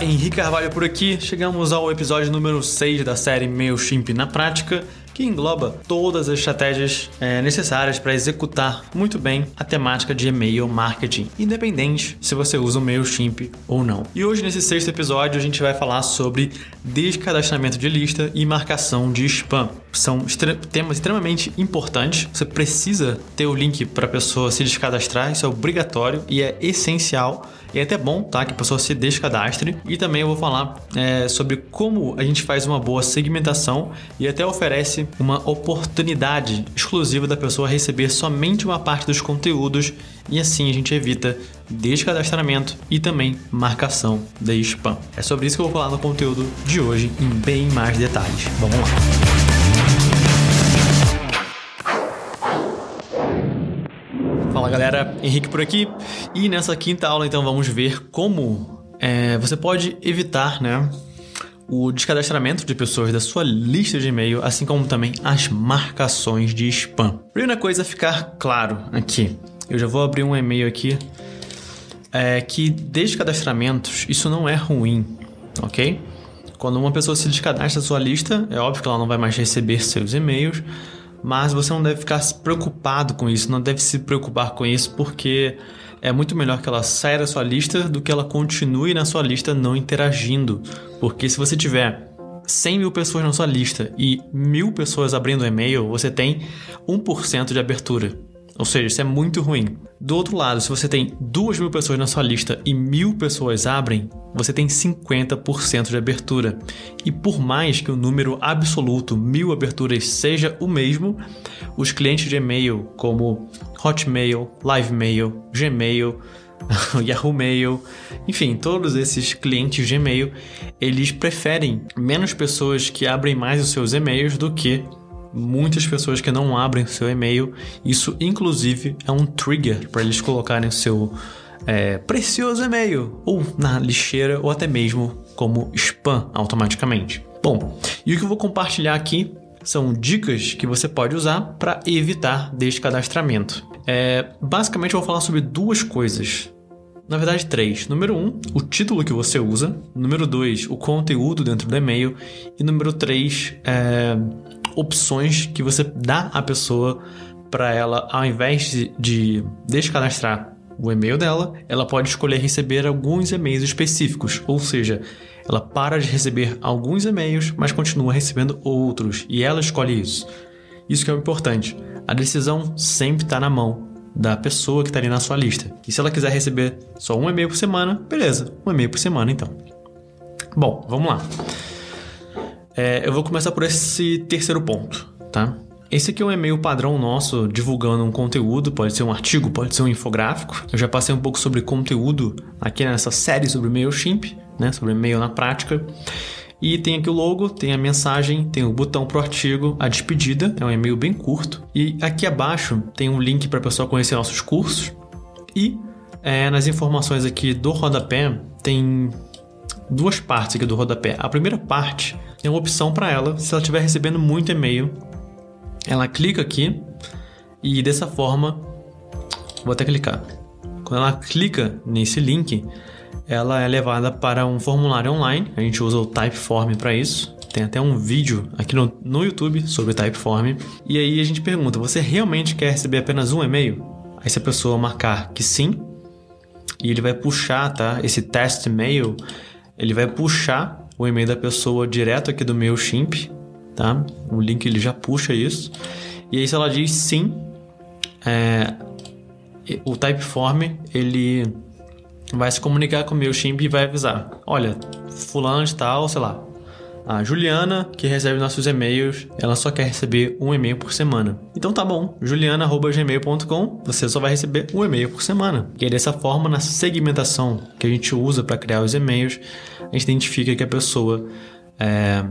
Henrique Carvalho por aqui. Chegamos ao episódio número 6 da série MailChimp na prática que engloba todas as estratégias é, necessárias para executar muito bem a temática de e-mail marketing, independente se você usa o MailChimp ou não. E hoje, nesse sexto episódio, a gente vai falar sobre descadastramento de lista e marcação de spam. São temas extremamente importantes. Você precisa ter o link para a pessoa se descadastrar, isso é obrigatório e é essencial e é até bom, tá? Que a pessoa se descadastre. E também eu vou falar é, sobre como a gente faz uma boa segmentação e até oferece uma oportunidade exclusiva da pessoa receber somente uma parte dos conteúdos e assim a gente evita descadastramento e também marcação de spam. É sobre isso que eu vou falar no conteúdo de hoje em bem mais detalhes. Vamos lá. Fala galera, Henrique por aqui e nessa quinta aula então vamos ver como é, você pode evitar né, o descadastramento de pessoas da sua lista de e-mail, assim como também as marcações de spam. Primeira coisa ficar claro aqui, eu já vou abrir um e-mail aqui, é que descadastramentos isso não é ruim, ok? Quando uma pessoa se descadastra da sua lista, é óbvio que ela não vai mais receber seus e-mails, mas você não deve ficar preocupado com isso, não deve se preocupar com isso, porque é muito melhor que ela saia da sua lista do que ela continue na sua lista não interagindo. Porque se você tiver 100 mil pessoas na sua lista e mil pessoas abrindo e-mail, você tem 1% de abertura. Ou seja, isso é muito ruim. Do outro lado, se você tem duas mil pessoas na sua lista e mil pessoas abrem, você tem 50% de abertura. E por mais que o número absoluto, mil aberturas, seja o mesmo, os clientes de e-mail como Hotmail, Livemail, Gmail, Yahoo Mail, enfim, todos esses clientes de e-mail, eles preferem menos pessoas que abrem mais os seus e-mails do que muitas pessoas que não abrem seu e-mail. Isso, inclusive, é um trigger para eles colocarem seu é, precioso e-mail ou na lixeira ou até mesmo como spam automaticamente. Bom, e o que eu vou compartilhar aqui são dicas que você pode usar para evitar descadastramento. É, basicamente, eu vou falar sobre duas coisas. Na verdade, três. Número um, o título que você usa. Número dois, o conteúdo dentro do e-mail. E número três, é, opções que você dá à pessoa para ela, ao invés de, de descadastrar o e-mail dela, ela pode escolher receber alguns e-mails específicos, ou seja, ela para de receber alguns e-mails, mas continua recebendo outros, e ela escolhe isso. Isso que é o importante. A decisão sempre está na mão da pessoa que está ali na sua lista. E se ela quiser receber só um e-mail por semana, beleza, um e-mail por semana então. Bom, vamos lá. É, eu vou começar por esse terceiro ponto, tá? Esse aqui é um e-mail padrão nosso divulgando um conteúdo, pode ser um artigo, pode ser um infográfico. Eu já passei um pouco sobre conteúdo aqui nessa série sobre MailChimp, né, sobre e-mail na prática. E tem aqui o logo, tem a mensagem, tem o botão pro artigo, a despedida, é um e-mail bem curto. E aqui abaixo tem um link para pessoa conhecer nossos cursos. E é, nas informações aqui do rodapé tem duas partes aqui do rodapé. A primeira parte é uma opção para ela, se ela estiver recebendo muito e-mail, ela clica aqui e dessa forma, vou até clicar. Quando ela clica nesse link, ela é levada para um formulário online. A gente usa o Typeform para isso. Tem até um vídeo aqui no, no YouTube sobre Typeform. E aí a gente pergunta: você realmente quer receber apenas um e-mail? Aí se a pessoa marcar que sim, e ele vai puxar, tá? Esse test mail, ele vai puxar o e-mail da pessoa direto aqui do MailChimp, tá? O link ele já puxa isso. E aí se ela diz sim, é, o Typeform ele vai se comunicar com o MailChimp e vai avisar, olha, fulano de tal, sei lá, a Juliana, que recebe nossos e-mails, ela só quer receber um e-mail por semana. Então tá bom, juliana.gmail.com, você só vai receber um e-mail por semana. E aí, dessa forma, na segmentação que a gente usa para criar os e-mails, a gente identifica que a pessoa é,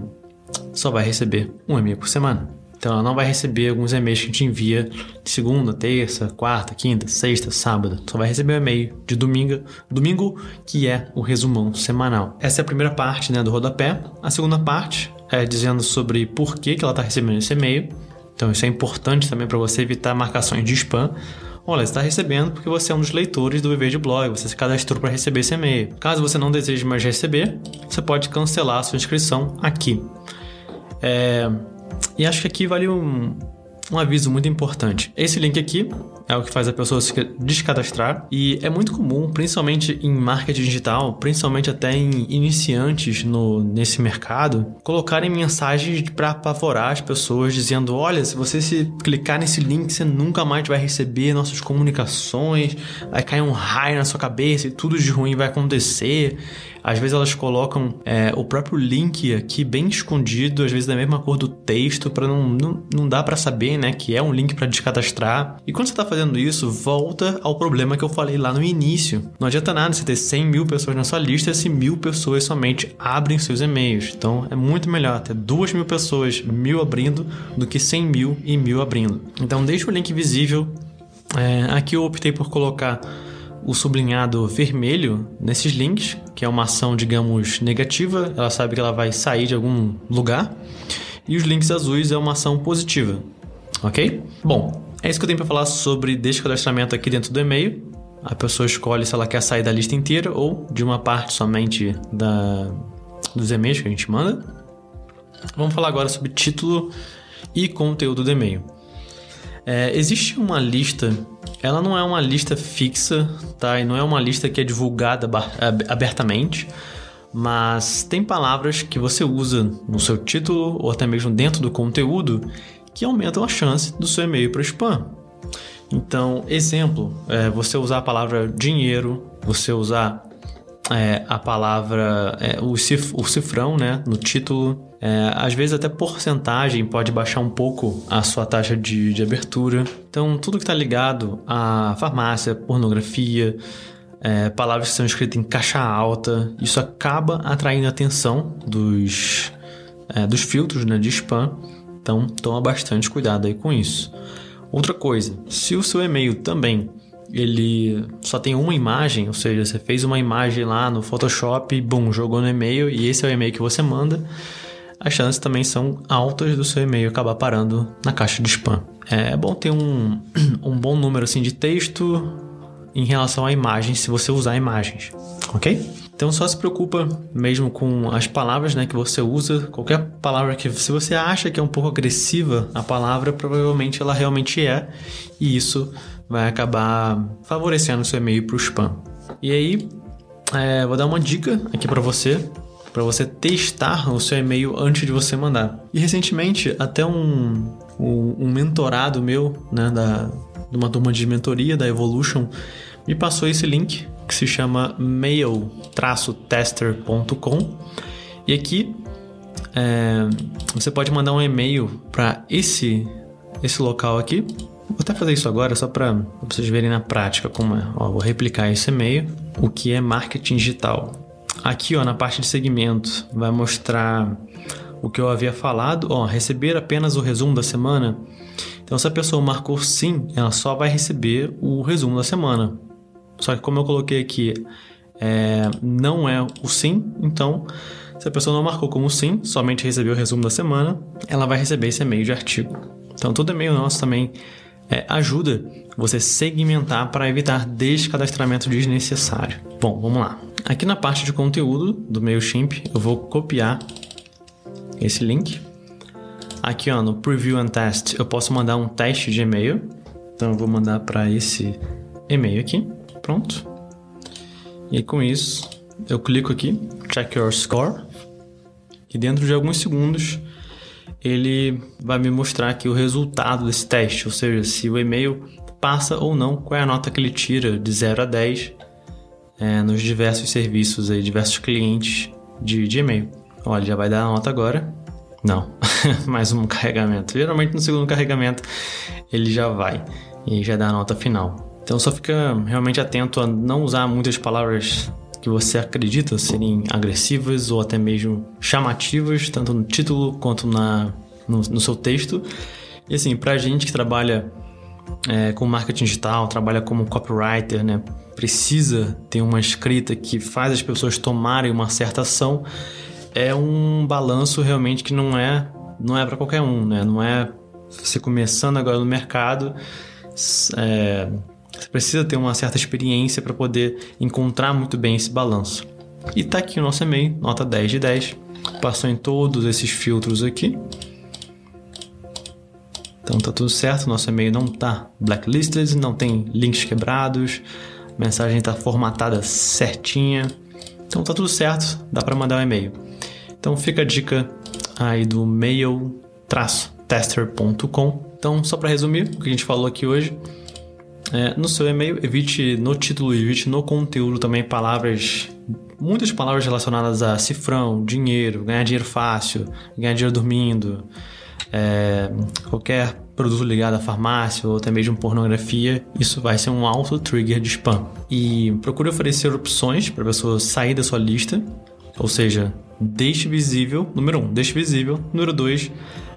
só vai receber um e-mail por semana. Então ela não vai receber alguns e-mails que a gente envia de segunda, terça, quarta, quinta, sexta, sábado. Só vai receber o e-mail de domingo, domingo, que é o resumão semanal. Essa é a primeira parte né, do rodapé. A segunda parte é dizendo sobre por que, que ela está recebendo esse e-mail. Então isso é importante também para você evitar marcações de spam. olha, você está recebendo porque você é um dos leitores do Viver de Blog, você se cadastrou para receber esse e-mail. Caso você não deseje mais receber, você pode cancelar a sua inscrição aqui. É... E acho que aqui vale um, um aviso muito importante. Esse link aqui é o que faz a pessoa se descadastrar e é muito comum, principalmente em marketing digital, principalmente até em iniciantes no, nesse mercado, colocarem mensagens para apavorar as pessoas dizendo: olha, se você se clicar nesse link, você nunca mais vai receber nossas comunicações, vai cair um raio na sua cabeça e tudo de ruim vai acontecer. Às vezes elas colocam é, o próprio link aqui bem escondido, às vezes da mesma cor do texto, para não, não, não dá para saber, né, que é um link para descadastrar. E quando você está fazendo isso, volta ao problema que eu falei lá no início. Não adianta nada você ter 100 mil pessoas na sua lista se mil pessoas somente abrem seus e-mails. Então é muito melhor ter duas mil pessoas, mil abrindo, do que 100 mil e mil abrindo. Então deixa o link visível. É, aqui eu optei por colocar o sublinhado vermelho nesses links, que é uma ação, digamos, negativa, ela sabe que ela vai sair de algum lugar, e os links azuis é uma ação positiva, ok? Bom, é isso que eu tenho para falar sobre descadastramento aqui dentro do e-mail. A pessoa escolhe se ela quer sair da lista inteira ou de uma parte somente da, dos e-mails que a gente manda. Vamos falar agora sobre título e conteúdo do e-mail. É, existe uma lista ela não é uma lista fixa, tá? E não é uma lista que é divulgada abertamente, mas tem palavras que você usa no seu título ou até mesmo dentro do conteúdo que aumentam a chance do seu e-mail para spam. Então, exemplo, é você usar a palavra dinheiro, você usar é, a palavra, é, o, cif, o cifrão né, no título, é, às vezes até porcentagem pode baixar um pouco a sua taxa de, de abertura. Então, tudo que está ligado à farmácia, pornografia, é, palavras que são escritas em caixa alta, isso acaba atraindo a atenção dos, é, dos filtros né, de spam. Então, toma bastante cuidado aí com isso. Outra coisa, se o seu e-mail também ele só tem uma imagem, ou seja, você fez uma imagem lá no Photoshop, bum, jogou no e-mail e esse é o e-mail que você manda, as chances também são altas do seu e-mail acabar parando na caixa de spam. É bom ter um, um bom número assim de texto em relação a imagens, se você usar imagens, ok? Então só se preocupa mesmo com as palavras né, que você usa. Qualquer palavra que se você acha que é um pouco agressiva a palavra, provavelmente ela realmente é. E isso vai acabar favorecendo o seu e-mail para o spam. E aí, é, vou dar uma dica aqui para você para você testar o seu e-mail antes de você mandar. E recentemente, até um, um, um mentorado meu, né, da, de uma turma de mentoria da Evolution, me passou esse link que se chama mail-tester.com e aqui é, você pode mandar um e-mail para esse esse local aqui. Vou até fazer isso agora só para vocês verem na prática como é. Ó, vou replicar esse e-mail. O que é marketing digital? Aqui, ó, na parte de segmento, vai mostrar o que eu havia falado. Ó, receber apenas o resumo da semana. Então, se a pessoa marcou sim, ela só vai receber o resumo da semana. Só que como eu coloquei aqui, é, não é o sim, então se a pessoa não marcou como sim, somente recebeu o resumo da semana, ela vai receber esse e-mail de artigo. Então todo e-mail nosso também é, ajuda você segmentar para evitar descadastramento desnecessário. Bom, vamos lá. Aqui na parte de conteúdo do MailChimp, eu vou copiar esse link. Aqui ó, no Preview and Test, eu posso mandar um teste de e-mail. Então eu vou mandar para esse e-mail aqui. Pronto. E com isso, eu clico aqui, check your score. E dentro de alguns segundos, ele vai me mostrar aqui o resultado desse teste, ou seja, se o e-mail passa ou não, qual é a nota que ele tira de 0 a 10 é, nos diversos serviços, aí, diversos clientes de, de e-mail. Olha, já vai dar a nota agora. Não, mais um carregamento. Geralmente no segundo carregamento ele já vai e já dá a nota final. Então só fica realmente atento a não usar muitas palavras que você acredita serem agressivas ou até mesmo chamativas, tanto no título quanto na, no, no seu texto. E assim, pra gente que trabalha é, com marketing digital, trabalha como copywriter, né? Precisa ter uma escrita que faz as pessoas tomarem uma certa ação. É um balanço realmente que não é não é para qualquer um, né? Não é você começando agora no mercado, é, Você precisa ter uma certa experiência para poder encontrar muito bem esse balanço. E tá aqui o nosso e-mail, nota 10 de 10. Passou em todos esses filtros aqui. Então tá tudo certo, nosso e-mail não tá blacklisted, não tem links quebrados, a mensagem tá formatada certinha. Então tá tudo certo, dá para mandar um e-mail. Então fica a dica aí do mail-tester.com. Então, só para resumir o que a gente falou aqui hoje, é, no seu e-mail, evite no título, evite no conteúdo também palavras, muitas palavras relacionadas a cifrão, dinheiro, ganhar dinheiro fácil, ganhar dinheiro dormindo, é, qualquer produto ligado à farmácia ou até mesmo pornografia, isso vai ser um alto trigger de spam. E procure oferecer opções para a pessoa sair da sua lista, ou seja, deixe visível, número um, deixe visível, número dois,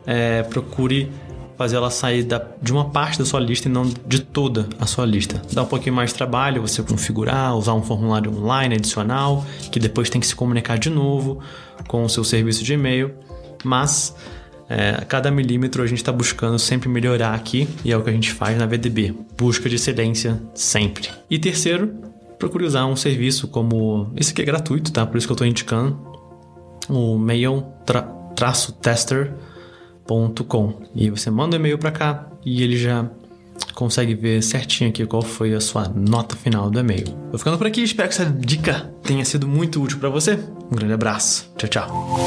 é, procure fazer ela sair da, de uma parte da sua lista e não de toda a sua lista. Dá um pouquinho mais de trabalho você configurar, usar um formulário online adicional, que depois tem que se comunicar de novo com o seu serviço de e-mail, mas é, cada milímetro a gente está buscando sempre melhorar aqui e é o que a gente faz na VDB. Busca de excelência sempre. E terceiro, procure usar um serviço como. Esse aqui é gratuito, tá? Por isso que eu estou indicando. O mail-tester.com. E você manda um e-mail para cá e ele já consegue ver certinho aqui qual foi a sua nota final do e-mail. Vou ficando por aqui, espero que essa dica tenha sido muito útil para você. Um grande abraço. Tchau, tchau.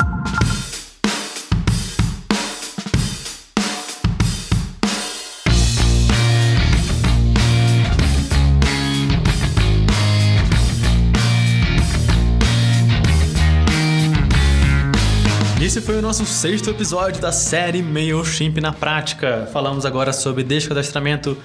Esse foi o nosso sexto episódio da série MailChimp na prática. Falamos agora sobre descadastramento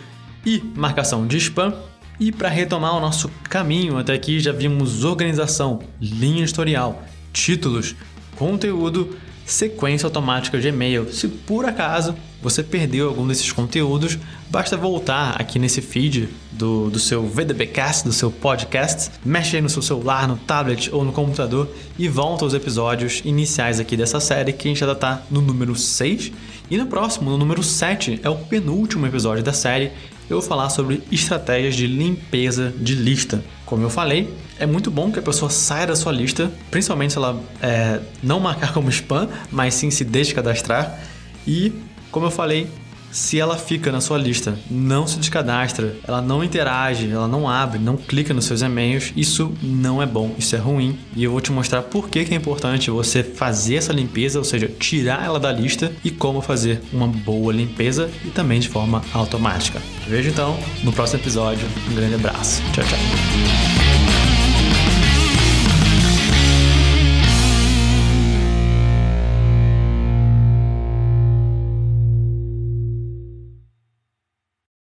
e marcação de spam. E para retomar o nosso caminho até aqui, já vimos organização, linha editorial, títulos, conteúdo sequência automática de e-mail. Se por acaso você perdeu algum desses conteúdos, basta voltar aqui nesse feed do, do seu VDBcast, do seu podcast, mexe aí no seu celular, no tablet ou no computador e volta aos episódios iniciais aqui dessa série que a gente já está no número 6 e no próximo, no número 7, é o penúltimo episódio da série eu vou falar sobre estratégias de limpeza de lista. Como eu falei, é muito bom que a pessoa saia da sua lista, principalmente se ela é, não marcar como spam, mas sim se descadastrar. E, como eu falei, se ela fica na sua lista, não se descadastra, ela não interage, ela não abre, não clica nos seus e-mails, isso não é bom, isso é ruim. E eu vou te mostrar por que, que é importante você fazer essa limpeza, ou seja, tirar ela da lista e como fazer uma boa limpeza e também de forma automática. Vejo então no próximo episódio. Um grande abraço. Tchau, tchau.